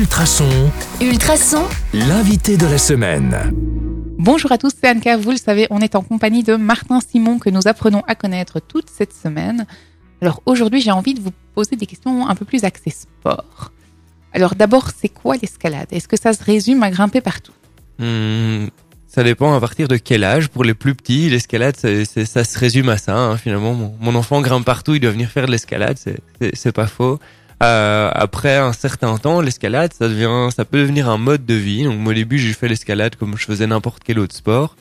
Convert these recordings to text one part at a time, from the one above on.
Ultrason, Ultrason, l'invité de la semaine. Bonjour à tous, c'est Anka. Vous le savez, on est en compagnie de Martin Simon que nous apprenons à connaître toute cette semaine. Alors aujourd'hui, j'ai envie de vous poser des questions un peu plus axées sport. Alors d'abord, c'est quoi l'escalade? Est-ce que ça se résume à grimper partout? Hmm, ça dépend à partir de quel âge. Pour les plus petits, l'escalade, c'est- c'est- ça se résume à ça. hein, finalement, mon, mon enfant grimpe partout, il doit venir faire de l'escalade, c'est- c'est c'est pas faux. Euh, après un certain temps, l'escalade, ça devient, ça peut devenir un mode de vie. Donc moi, au début, j'ai fait l'escalade comme je faisais n'importe quel autre sport.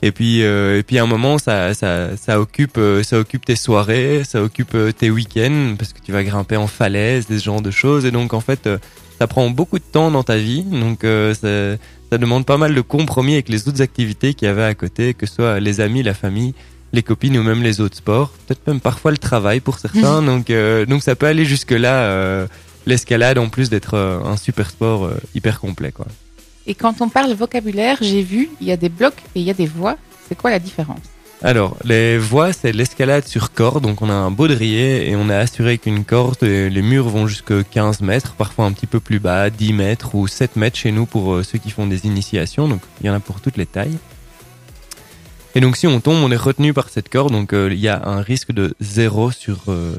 Et puis, euh, et puis à un moment, ça, ça, ça occupe, euh, ça occupe tes soirées, ça occupe euh, tes week-ends parce que tu vas grimper en falaise, des genres de choses. Et donc en fait, euh, ça prend beaucoup de temps dans ta vie. Donc euh, ça, ça demande pas mal de compromis avec les autres activités qu'il y avait à côté, que ce soit les amis, la famille, les copines ou même les autres sports. Peut-être même parfois le travail pour certains. donc, euh, donc ça peut aller jusque là. euh, L'escalade en plus d'être euh, un super sport hyper complet quoi. Et quand on parle vocabulaire, j'ai vu, il y a des blocs et il y a des voies. C'est quoi la différence? Alors, les voies, c'est l'escalade sur corde. Donc, on a un baudrier et on est assuré qu'une corde, et les murs vont jusqu'à 15 mètres, parfois un petit peu plus bas, 10 mètres ou 7 mètres chez nous pour ceux qui font des initiations. Donc, il y en a pour toutes les tailles. Et donc, si on tombe, on est retenu par cette corde. Donc, euh, il y a un risque de 0 sur euh,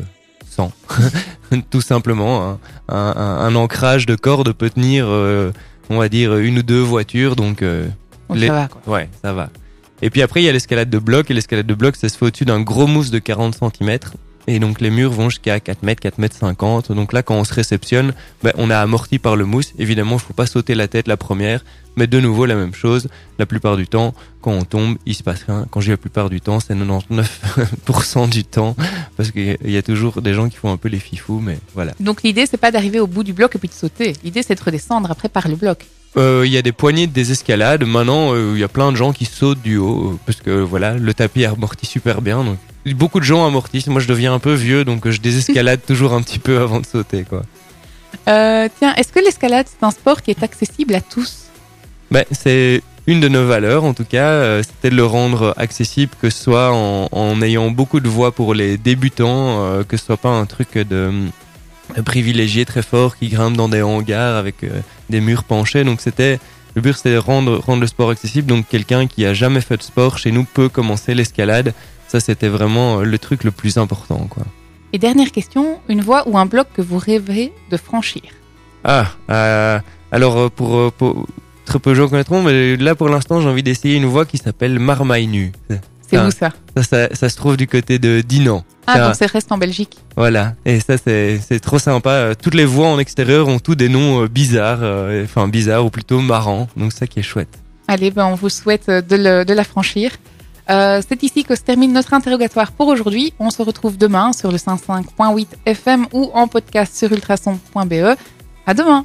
100. Tout simplement. hein. Un, un- un ancrage de corde peut tenir, euh, on va dire, une ou deux voitures. Donc, euh, Donc Les- ça va quoi. Ouais, ça va. Et puis après, il y a l'escalade de bloc. Et l'escalade de bloc, ça se fait au-dessus d'un gros mousse de 40 cm. Et donc, les murs vont jusqu'à 4 mètres, 4 mètres 50. Donc là, quand on se réceptionne, ben, on est amorti par le mousse. Évidemment, il faut pas sauter la tête la première. Mais de nouveau, la même chose. La plupart du temps, quand on tombe, il se passe rien. Quand je dis la plupart du temps, c'est 99% du temps. Parce qu'il y a- toujours des gens qui font un peu les fifous. Mais voilà. Donc l'idée, c'est pas d'arriver au bout du bloc et puis de sauter. L'idée, c'est de redescendre après par le bloc. Euh, Il y a des poignées de désescalade. Maintenant, euh, il y a plein de gens qui sautent du haut euh, parce que voilà, le tapis amortit super bien. Donc, beaucoup de gens amortissent. Moi, je deviens un peu vieux, donc je désescalade toujours un petit peu avant de sauter, quoi. Euh, tiens, est-ce que l'escalade, c'est un sport qui est accessible à tous? Ben, c'est une de nos valeurs, en tout cas, c'était de le rendre accessible, que ce soit en, en ayant beaucoup de voies pour les débutants, que ce soit pas un truc de, de privilégié très fort qui grimpe dans des hangars avec euh, des murs penchés. Donc c'était le but, c'était de rendre, rendre le sport accessible. Donc quelqu'un qui a jamais fait de sport chez nous peut commencer l'escalade. Ça, c'était vraiment euh, le truc le plus important, quoi. Et dernière question, une voie ou un bloc que vous rêvez de franchir? Ah, euh, alors euh, pour, euh, pour très peu de gens connaîtront, mais là pour l'instant, j'ai envie d'essayer une voie qui s'appelle Marmaille nue. C'est où ça Ça, ça, ça se trouve du côté de Dinan. Ah, donc c'est reste en Belgique. Voilà. Et ça, c'est c'est trop sympa. Euh, Toutes les voies en extérieur ont tous des noms euh, bizarres, euh, enfin bizarres ou plutôt marrants. Donc ça qui est chouette. Allez, ben, on vous souhaite de, le- de la franchir. Euh, c'est ici que se termine notre interrogatoire pour aujourd'hui. On se retrouve demain sur le 105.8 FM ou en podcast sur ultrason.be. À demain!